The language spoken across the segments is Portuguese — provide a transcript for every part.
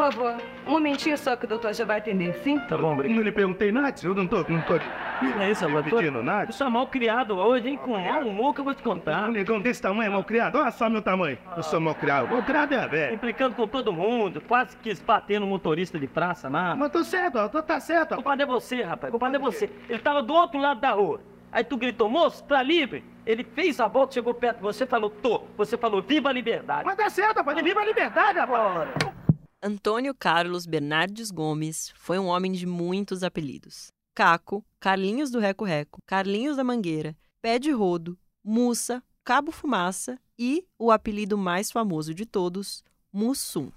favor, um momentinho só que o doutor já vai atender, sim? Tá bom, obrigado. Não lhe perguntei nada, eu não tô, não tô Não é isso, amor. pedindo nada. Você é mal criado hoje, hein? Com um humor que eu vou te contar. Um negão desse tamanho é mal criado? Olha só meu tamanho. Eu sou mal criado. Mal criado é velho. Implicando com todo mundo, quase quis bater no motorista de praça lá. Mas tô certo, ó, tô, tá certo. Culpado é você, rapaz. O culpado é você. Ele tava do outro lado da rua. Aí tu gritou, moço, tá livre? Ele fez a volta, chegou perto de você, falou, tô. Você falou, viva a liberdade. Mas tá certo, rapaz. Viva a liberdade, rapaz. Antônio Carlos Bernardes Gomes foi um homem de muitos apelidos. Caco, Carlinhos do Reco Reco, Carlinhos da Mangueira, Pé de Rodo, Mussa, Cabo Fumaça e o apelido mais famoso de todos, Mussum.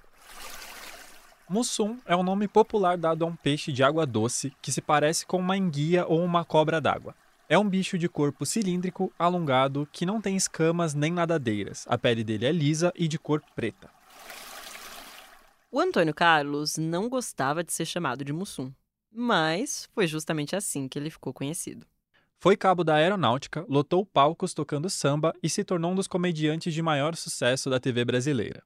Mussum é um nome popular dado a um peixe de água doce que se parece com uma enguia ou uma cobra d'água. É um bicho de corpo cilíndrico, alongado, que não tem escamas nem nadadeiras. A pele dele é lisa e de cor preta. O Antônio Carlos não gostava de ser chamado de Mussum, mas foi justamente assim que ele ficou conhecido. Foi cabo da aeronáutica, lotou palcos tocando samba e se tornou um dos comediantes de maior sucesso da TV brasileira.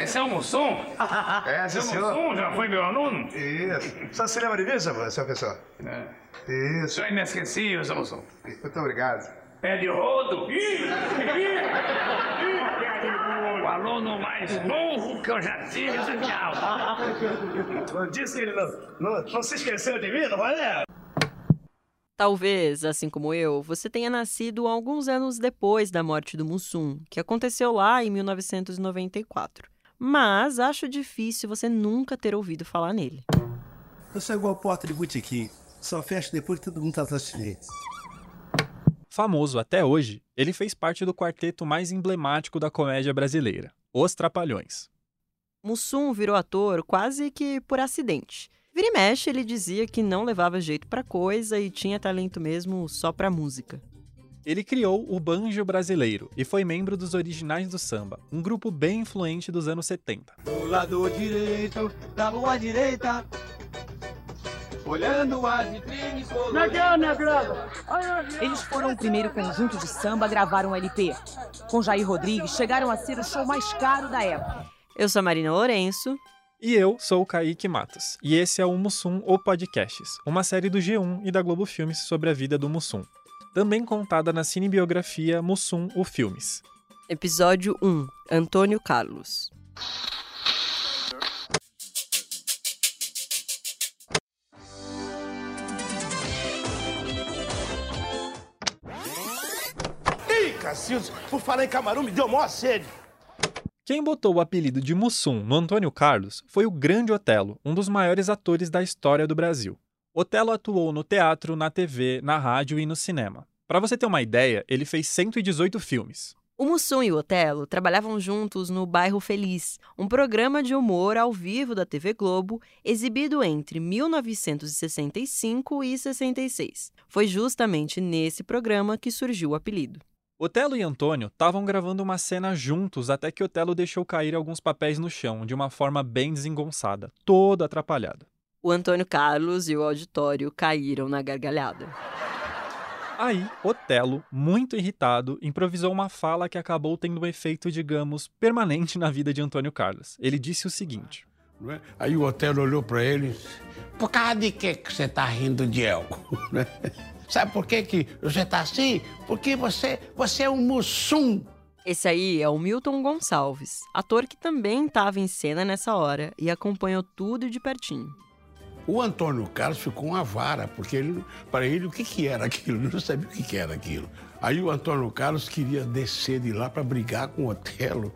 Esse é o Mussum? É, Esse é o senhor. Mussum? Já foi meu aluno? Isso. Só se lembra de mim, seu, professor? É. Isso. senhor é inesquecível, seu Mussum. Muito obrigado. Pé de rodo. Ih, ih, ih. O aluno mais burro que eu já tive de aula. Eu disse que ele não, não, não se esqueceu de mim, não valeu? Talvez, assim como eu, você tenha nascido alguns anos depois da morte do Mussum, que aconteceu lá em 1994. Mas acho difícil você nunca ter ouvido falar nele. Eu sou igual porta de botequim. Só fecho depois que todo mundo tá satisfeito. Famoso até hoje, ele fez parte do quarteto mais emblemático da comédia brasileira, Os Trapalhões. Mussum virou ator quase que por acidente. Vira e mexe, ele dizia que não levava jeito pra coisa e tinha talento mesmo só pra música. Ele criou o Banjo Brasileiro e foi membro dos Originais do Samba, um grupo bem influente dos anos 70. Do lado direito, da rua direita. Olhando as vitrines Eles foram o primeiro conjunto de samba a gravar um LP. Com Jair Rodrigues, chegaram a ser o show mais caro da época. Eu sou a Marina Lourenço. E eu sou o Kaique Matos, e esse é o Mussum ou Podcasts, uma série do G1 e da Globo Filmes sobre a vida do Mussum. Também contada na cinebiografia Mussum, o Filmes. Episódio 1 Antônio Carlos. Ih, Cacildo, por falar em camarão, me deu maior sede. Quem botou o apelido de Mussum no Antônio Carlos foi o grande Otelo, um dos maiores atores da história do Brasil. Otelo atuou no teatro, na TV, na rádio e no cinema. Para você ter uma ideia, ele fez 118 filmes. O Mussum e o Otelo trabalhavam juntos no Bairro Feliz, um programa de humor ao vivo da TV Globo, exibido entre 1965 e 66. Foi justamente nesse programa que surgiu o apelido. Otelo e Antônio estavam gravando uma cena juntos até que Otelo deixou cair alguns papéis no chão de uma forma bem desengonçada, todo atrapalhado. O Antônio Carlos e o auditório caíram na gargalhada. Aí, Otelo, muito irritado, improvisou uma fala que acabou tendo um efeito, digamos, permanente na vida de Antônio Carlos. Ele disse o seguinte: é? Aí o Otelo olhou para ele e disse, por causa de que você tá rindo de Elco? Sabe por que, que você tá assim? Porque você, você é um mussum. Esse aí é o Milton Gonçalves, ator que também estava em cena nessa hora e acompanhou tudo de pertinho. O Antônio Carlos ficou uma vara, porque ele, para ele o que, que era aquilo? Ele não sabia o que, que era aquilo. Aí o Antônio Carlos queria descer de lá para brigar com o Otelo.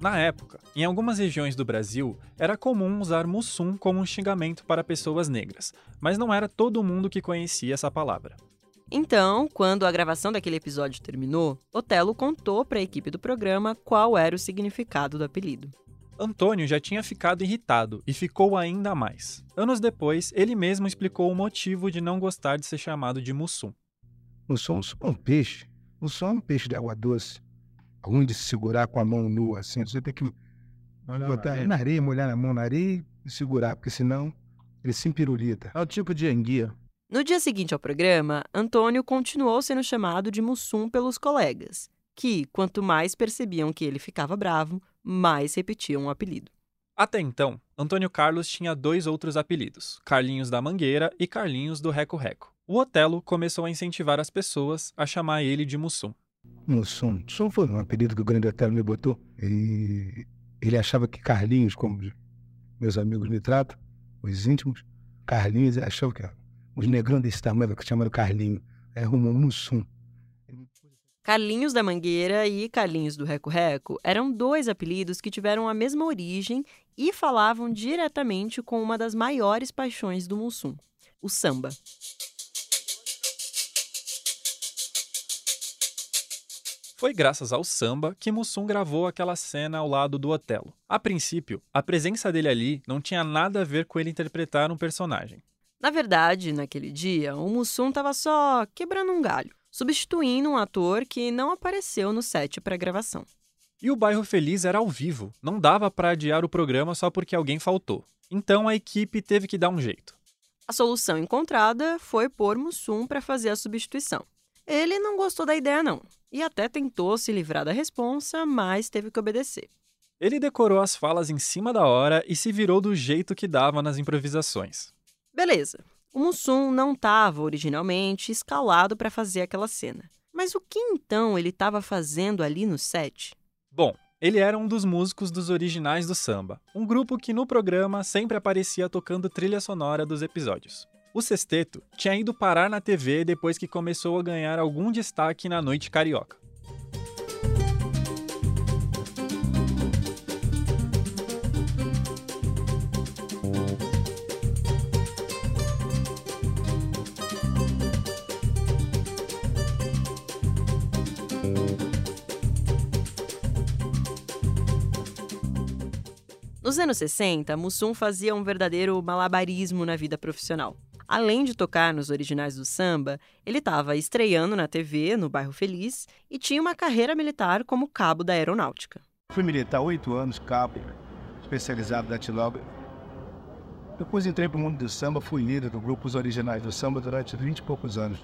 Na época, em algumas regiões do Brasil, era comum usar mussum como um xingamento para pessoas negras, mas não era todo mundo que conhecia essa palavra. Então, quando a gravação daquele episódio terminou, Otelo contou para a equipe do programa qual era o significado do apelido. Antônio já tinha ficado irritado e ficou ainda mais. Anos depois, ele mesmo explicou o motivo de não gostar de ser chamado de mussum. Mussum é um peixe. Mussum é um peixe de água doce. Ruim de se segurar com a mão nua assim. Você tem que botar na areia, molhar a mão na areia e segurar, porque senão ele se pirulita. É o tipo de enguia. No dia seguinte ao programa, Antônio continuou sendo chamado de Mussum pelos colegas, que, quanto mais percebiam que ele ficava bravo, mais repetiam o apelido. Até então, Antônio Carlos tinha dois outros apelidos, Carlinhos da Mangueira e Carlinhos do Reco Reco. O Otelo começou a incentivar as pessoas a chamar ele de Mussum. Mussum. Mussum foi um apelido que o grande Otelo me botou. E ele achava que Carlinhos, como meus amigos me tratam, os íntimos, Carlinhos, achava que os negrão desse tamanho, que chamaram Carlinho, é um Mussum. Carlinhos da Mangueira e Carlinhos do Reco Reco eram dois apelidos que tiveram a mesma origem e falavam diretamente com uma das maiores paixões do Mussum, o samba. Foi graças ao samba que Mussum gravou aquela cena ao lado do Otelo. A princípio, a presença dele ali não tinha nada a ver com ele interpretar um personagem. Na verdade, naquele dia, o Mussum estava só quebrando um galho, substituindo um ator que não apareceu no set para gravação. E o Bairro Feliz era ao vivo, não dava para adiar o programa só porque alguém faltou. Então a equipe teve que dar um jeito. A solução encontrada foi pôr Mussum para fazer a substituição. Ele não gostou da ideia não, e até tentou se livrar da responsa, mas teve que obedecer. Ele decorou as falas em cima da hora e se virou do jeito que dava nas improvisações. Beleza. O Mussum não estava originalmente escalado para fazer aquela cena. Mas o que então ele estava fazendo ali no set? Bom, ele era um dos músicos dos originais do samba, um grupo que no programa sempre aparecia tocando trilha sonora dos episódios. O sexteto tinha ido parar na TV depois que começou a ganhar algum destaque na noite carioca. Nos anos 60, Mussum fazia um verdadeiro malabarismo na vida profissional. Além de tocar nos originais do samba, ele estava estreando na TV, no Bairro Feliz, e tinha uma carreira militar como cabo da aeronáutica. Fui militar oito anos, cabo, especializado da Tiloga. Depois entrei para o mundo do samba, fui líder do grupo Os Originais do Samba durante 20 e poucos anos.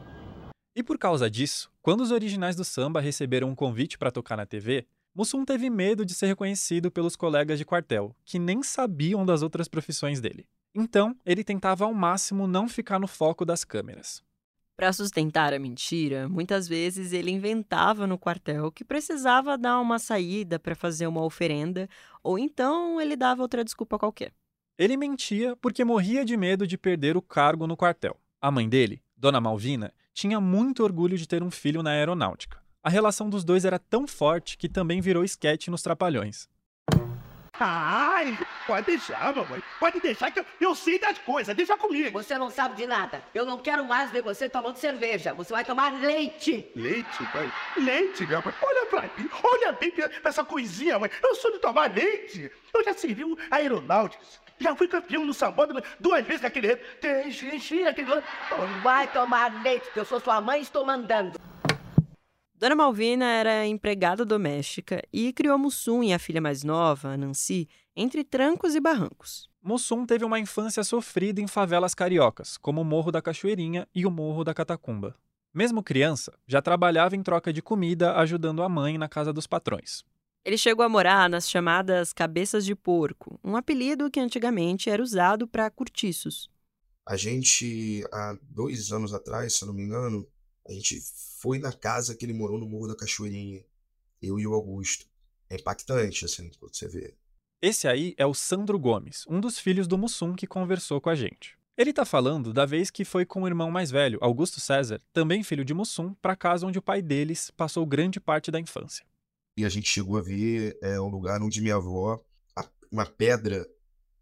E por causa disso, quando os originais do samba receberam um convite para tocar na TV, Mussum teve medo de ser reconhecido pelos colegas de quartel, que nem sabiam das outras profissões dele. Então, ele tentava ao máximo não ficar no foco das câmeras. Para sustentar a mentira, muitas vezes ele inventava no quartel que precisava dar uma saída para fazer uma oferenda, ou então ele dava outra desculpa qualquer. Ele mentia porque morria de medo de perder o cargo no quartel. A mãe dele, Dona Malvina, tinha muito orgulho de ter um filho na aeronáutica. A relação dos dois era tão forte que também virou esquete nos Trapalhões. Ai, pode deixar, mamãe. Pode deixar que eu, eu sei das coisas. Deixa comigo. Você não sabe de nada. Eu não quero mais ver você tomando cerveja. Você vai tomar leite. Leite, mãe? Leite, minha mãe. Olha pra mim. Olha bem pra essa coisinha, mãe. Eu sou de tomar leite. Eu já servi um aeronáuticos. Já fui campeão no sambódromo duas vezes naquele... Enchi aquele... Vai tomar leite, que eu sou sua mãe e estou mandando. Dona Malvina era empregada doméstica e criou Mussum e a filha mais nova, Nancy, entre trancos e barrancos. Mussum teve uma infância sofrida em favelas cariocas, como o Morro da Cachoeirinha e o Morro da Catacumba. Mesmo criança, já trabalhava em troca de comida ajudando a mãe na casa dos patrões. Ele chegou a morar nas chamadas cabeças de porco, um apelido que antigamente era usado para cortiços. A gente, há dois anos atrás, se eu não me engano, a gente foi na casa que ele morou no Morro da Cachoeirinha. Eu e o Augusto. É impactante, assim, quando você vê. Esse aí é o Sandro Gomes, um dos filhos do Mussum que conversou com a gente. Ele tá falando da vez que foi com o irmão mais velho, Augusto César, também filho de Mussum, para casa onde o pai deles passou grande parte da infância. E a gente chegou a ver é, um lugar onde minha avó, uma pedra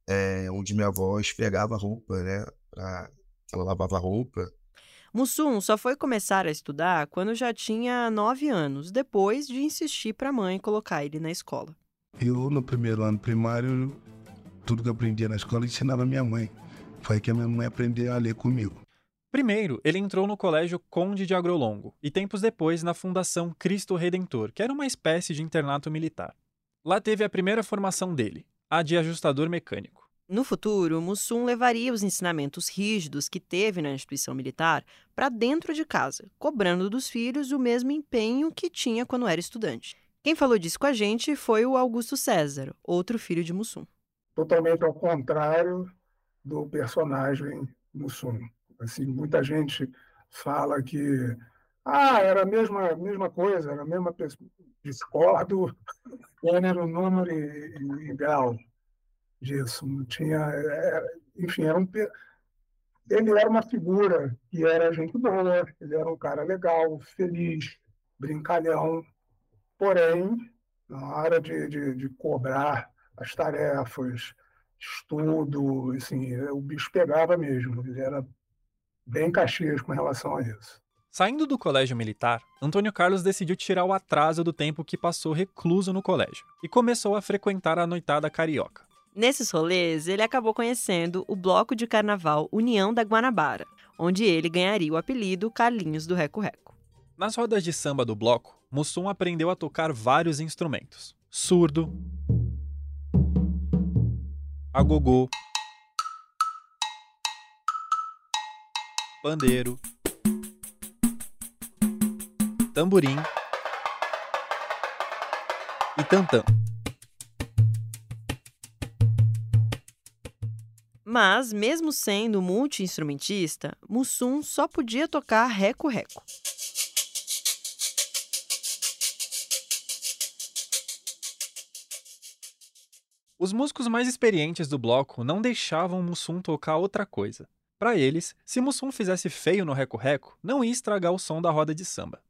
é, onde minha avó esfregava roupa, né? Pra, ela lavava roupa. Mussum só foi começar a estudar quando já tinha nove anos, depois de insistir para a mãe colocar ele na escola. Eu, no primeiro ano primário, tudo que eu aprendia na escola, ensinava minha mãe. Foi que a minha mãe aprendeu a ler comigo. Primeiro, ele entrou no Colégio Conde de Agrolongo e tempos depois na Fundação Cristo Redentor, que era uma espécie de internato militar. Lá teve a primeira formação dele, a de ajustador mecânico. No futuro, Mussum levaria os ensinamentos rígidos que teve na instituição militar para dentro de casa, cobrando dos filhos o mesmo empenho que tinha quando era estudante. Quem falou disso com a gente foi o Augusto César, outro filho de Mussum. Totalmente ao contrário do personagem Mussum. Assim, muita gente fala que ah, era a mesma, mesma coisa, era a mesma pessoa. Discordo, gênero, número e, e grau disso. Não tinha, era, enfim, era um, ele era uma figura que era gente boa, ele era um cara legal, feliz, brincalhão, porém, na hora de, de, de cobrar as tarefas, estudo, assim, o bicho pegava mesmo, ele era bem caxias com relação a isso. Saindo do colégio militar, Antônio Carlos decidiu tirar o atraso do tempo que passou recluso no colégio e começou a frequentar a noitada carioca. Nesses rolês, ele acabou conhecendo o bloco de carnaval União da Guanabara, onde ele ganharia o apelido Carlinhos do Reco Reco. Nas rodas de samba do bloco, Mussum aprendeu a tocar vários instrumentos: surdo, agogô, pandeiro, tamborim. E tantã. Mas, mesmo sendo multi-instrumentista, Mussum só podia tocar reco-reco. Os músicos mais experientes do bloco não deixavam Mussum tocar outra coisa. Para eles, se Mussum fizesse feio no reco-reco, não ia estragar o som da roda de samba.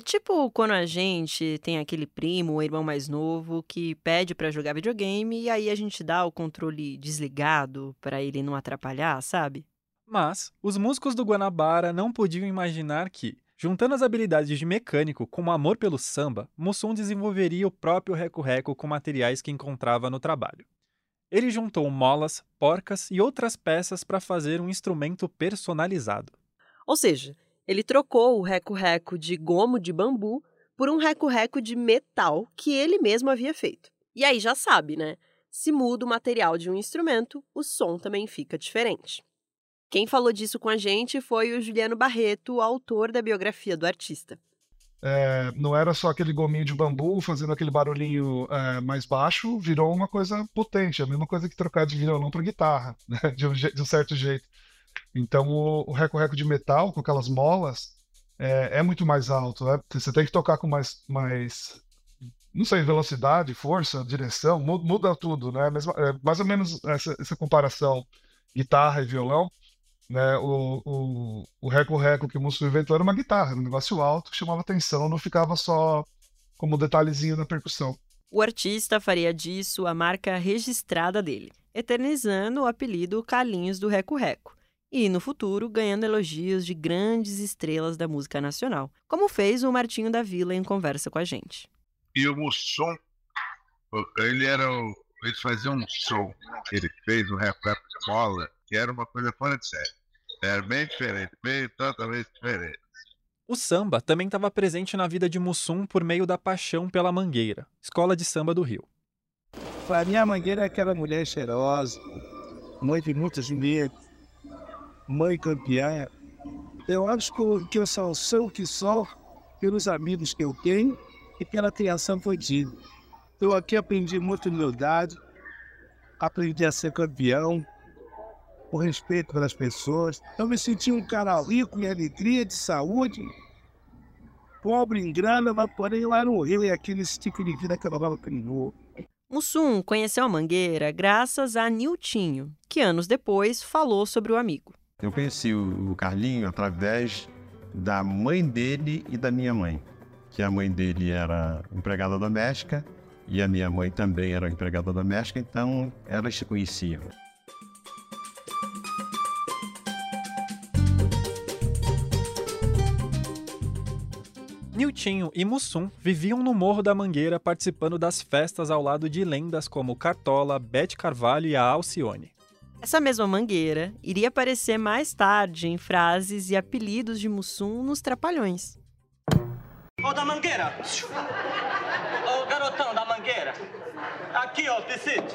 É tipo quando a gente tem aquele primo ou irmão mais novo que pede para jogar videogame e aí a gente dá o controle desligado para ele não atrapalhar, sabe? Mas os músicos do Guanabara não podiam imaginar que, juntando as habilidades de mecânico com o amor pelo samba, Mussum desenvolveria o próprio reco-reco com materiais que encontrava no trabalho. Ele juntou molas, porcas e outras peças para fazer um instrumento personalizado. Ou seja, ele trocou o reco-reco de gomo de bambu por um reco-reco de metal que ele mesmo havia feito. E aí já sabe, né? Se muda o material de um instrumento, o som também fica diferente. Quem falou disso com a gente foi o Juliano Barreto, autor da biografia do artista. É, não era só aquele gominho de bambu fazendo aquele barulhinho é, mais baixo, virou uma coisa potente, a mesma coisa que trocar de violão para guitarra, né? de, um, de um certo jeito. Então o, reco-reco de metal, com aquelas molas, é, é muito mais alto. É, você tem que tocar com mais, mais, não sei, velocidade, força, direção, muda, tudo, né? Mesmo, é, mais ou menos essa, essa comparação guitarra e violão. Né, o, o, o reco-reco que o Musso inventou era uma guitarra, um negócio alto que chamava atenção, não ficava só como detalhezinho na percussão. O artista faria disso a marca registrada dele, eternizando o apelido Calinhos do Reco-Reco, e, no futuro, ganhando elogios de grandes estrelas da música nacional, como fez o Martinho da Vila em conversa com a gente. E o Mussum, ele era o, ele fazia um som, ele fez um rap de bola, que era uma coisa fora de série. Era bem diferente, bem totalmente diferente. O samba também estava presente na vida de Mussum por meio da paixão pela Mangueira, escola de samba do Rio. A minha Mangueira é aquela mulher cheirosa, mãe de muitos negros, mãe campeã. Eu acho que eu só sou o que sou pelos amigos que eu tenho e pela criação que eu. Eu aqui aprendi muita humildade, aprendi a ser campeão, o respeito pelas pessoas. Eu me senti um cara rico em alegria, de saúde, pobre em grana, mas porém lá no Rio é aquele tipo de vida que eu não criou. Mussum conheceu a Mangueira graças a Niltinho, que anos depois falou sobre o amigo. Eu conheci o Carlinho através da mãe dele e da minha mãe. Que a mãe dele era empregada doméstica e a minha mãe também era empregada doméstica, então elas se conheciam. Niltinho e Mussum viviam no Morro da Mangueira participando das festas ao lado de lendas como Cartola, Bete Carvalho e a Alcione. Essa mesma mangueira iria aparecer mais tarde em frases e apelidos de Mussum nos Trapalhões. Ô, da mangueira! Ô, garotão da mangueira! Aqui, ó, Piscite!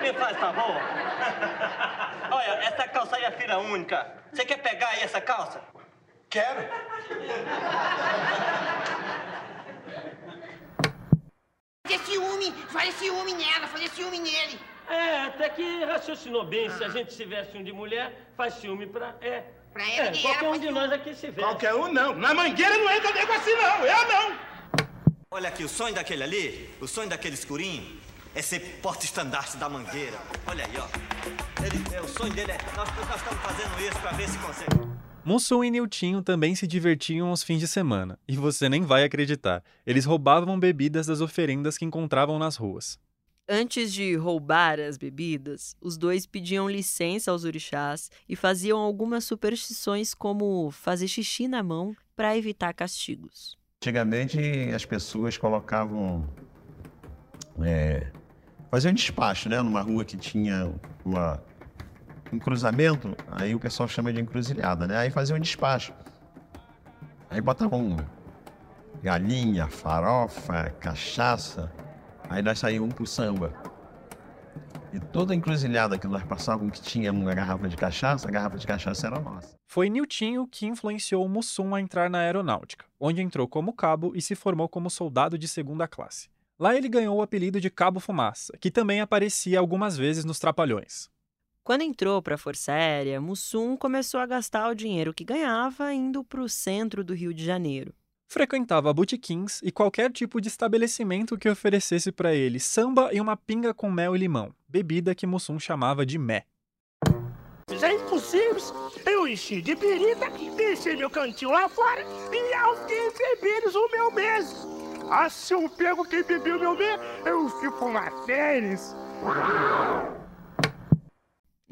Me faz favor! Olha, essa calça aí é filha única. Você quer pegar aí essa calça? Quero! Fazer ciúme, fazer ciúme nela, fazer ciúme nele. É, até que raciocinou bem. Se a gente se veste um de mulher, faz ciúme pra. É. Pra É, ela, que qualquer um de nós aqui se veste. Qualquer um não. Na mangueira não entra nego assim não. Eu não. Olha aqui, o sonho daquele ali, o sonho daquele escurinho, é ser porta-estandarte da mangueira. Olha aí, ó. Ele, é, o sonho dele é. Nós, nós estamos fazendo isso pra ver se consegue. Mussum e Niltinho também se divertiam aos fins de semana, e você nem vai acreditar. Eles roubavam bebidas das oferendas que encontravam nas ruas. Antes de roubar as bebidas, os dois pediam licença aos orixás e faziam algumas superstições, como fazer xixi na mão para evitar castigos. Antigamente as pessoas colocavam. É, faziam despacho, né? Numa rua que tinha uma, um cruzamento, aí o pessoal chama de encruzilhada, né? Aí faziam despacho. Aí botavam galinha, farofa, cachaça, aí nós saíamos pro samba. E toda encruzilhada que nós passávamos que tinha uma garrafa de cachaça, a garrafa de cachaça era nossa. Foi Niltinho que influenciou Mussum a entrar na aeronáutica, onde entrou como cabo e se formou como soldado de segunda classe. Lá ele ganhou o apelido de Cabo Fumaça, que também aparecia algumas vezes nos Trapalhões. Quando entrou para a Força Aérea, Mussum começou a gastar o dinheiro que ganhava indo para o centro do Rio de Janeiro. Frequentava botequins e qualquer tipo de estabelecimento que oferecesse para ele samba e uma pinga com mel e limão, bebida que Mussum chamava de mé. É impossível. Eu enchi de birita, deixei meu cantinho lá fora e 15 bebidos o meu mês. Ah, se eu pego quem bebeu meu mês, eu fico uma férias.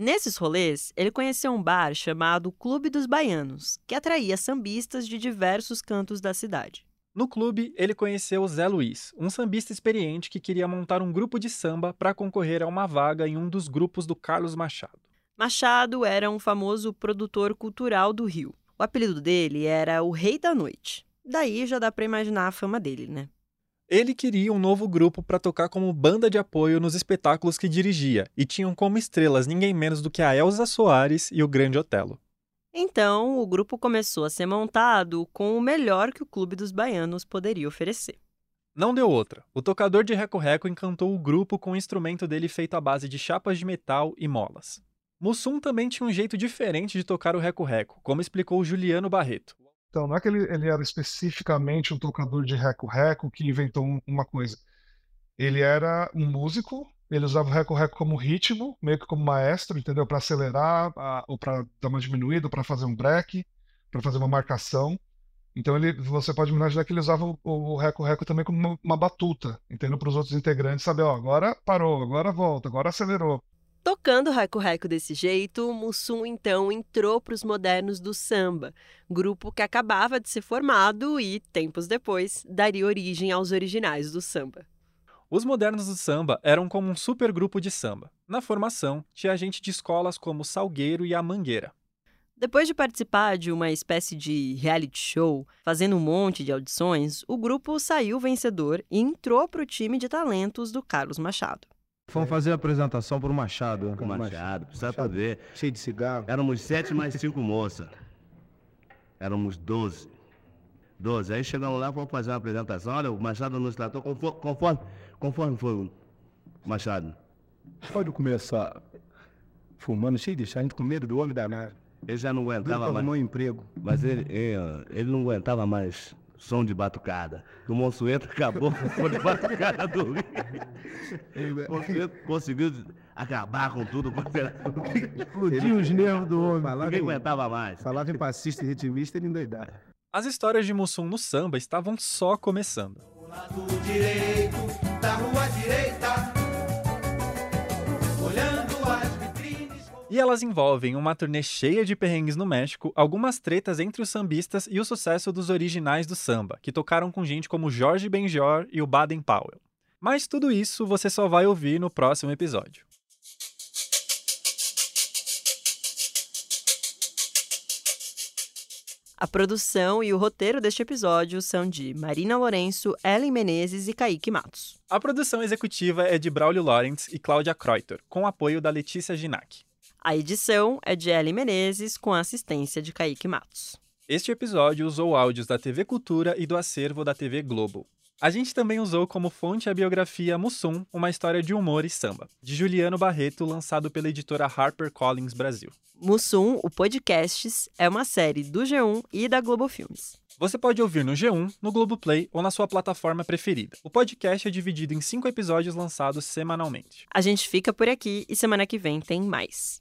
Nesses rolês, ele conheceu um bar chamado Clube dos Baianos, que atraía sambistas de diversos cantos da cidade. No clube, ele conheceu Zé Luiz, um sambista experiente que queria montar um grupo de samba para concorrer a uma vaga em um dos grupos do Carlos Machado. Machado era um famoso produtor cultural do Rio. O apelido dele era o Rei da Noite. Daí já dá para imaginar a fama dele, né? Ele queria um novo grupo para tocar como banda de apoio nos espetáculos que dirigia, e tinham como estrelas ninguém menos do que a Elza Soares e o Grande Otelo. Então, o grupo começou a ser montado com o melhor que o Clube dos Baianos poderia oferecer. Não deu outra. O tocador de reco-reco encantou o grupo com o instrumento dele feito à base de chapas de metal e molas. Mussum também tinha um jeito diferente de tocar o reco-reco, como explicou Juliano Barreto. Então, não é que ele, ele era especificamente um tocador de reco-reco que inventou um- uma coisa. Ele era um músico, ele usava o reco-reco como ritmo, meio que como maestro, entendeu? Para acelerar, a- ou para dar uma diminuída, para fazer um break, para fazer uma marcação. Então, ele, você pode imaginar que ele usava o- reco-reco também como uma, uma batuta, entendeu? Para os outros integrantes saber, ó, agora parou, agora volta, agora acelerou. Tocando reco-reco desse jeito, Mussum então entrou para os modernos do samba, grupo que acabava de ser formado e, tempos depois, daria origem aos originais do samba. Os modernos do samba eram como um supergrupo de samba. Na formação, tinha gente de escolas como Salgueiro e a Mangueira. Depois de participar de uma espécie de reality show, fazendo um monte de audições, o grupo saiu vencedor e entrou para o time de talentos do Carlos Machado. Fomos fazer a apresentação pro Machado. Com o Machado, precisa pra ver. Cheio de cigarro. Éramos sete mais cinco moças. Éramos doze. Doze. Aí chegamos lá, fomos fazer uma apresentação. Olha, o Machado nos tratou conforme, conforme, conforme foi o Machado. Pode começar fumando, cheio de chá, a gente com medo do homem danado. Ele já não aguentava Ele mais. arrumou um emprego. Mas ele, ele, ele não aguentava mais som de batucada. O Monsueto acabou com o som de batucada do Rio. O Monsueto conseguiu acabar com tudo. Explodiu os nervos do homem. Ninguém aguentava mais. Falava em passista e ritmista, ele endoidava. As histórias de Mussum no samba estavam só começando. direito da rua direita, E elas envolvem uma turnê cheia de perrengues no México, algumas tretas entre os sambistas e o sucesso dos originais do samba, que tocaram com gente como Jorge Benjor e o Baden Powell. Mas tudo isso você só vai ouvir no próximo episódio. A produção e o roteiro deste episódio são de Marina Lourenço, Ellen Menezes e Kaique Matos. A produção executiva é de Braulio Lawrence e Cláudia Kreuter, com apoio da Letícia Ginac. A edição é de Ellen Menezes, com a assistência de Kaique Matos. Este episódio usou áudios da TV Cultura e do acervo da TV Globo. A gente também usou como fonte a biografia Mussum, uma história de humor e samba, de Juliano Barreto, lançado pela editora HarperCollins Brasil. Mussum, o Podcasts, é uma série do G1 e da Globo Filmes. Você pode ouvir no G1, no Globoplay ou na sua plataforma preferida. O podcast é dividido em cinco episódios lançados semanalmente. A gente fica por aqui e semana que vem tem mais.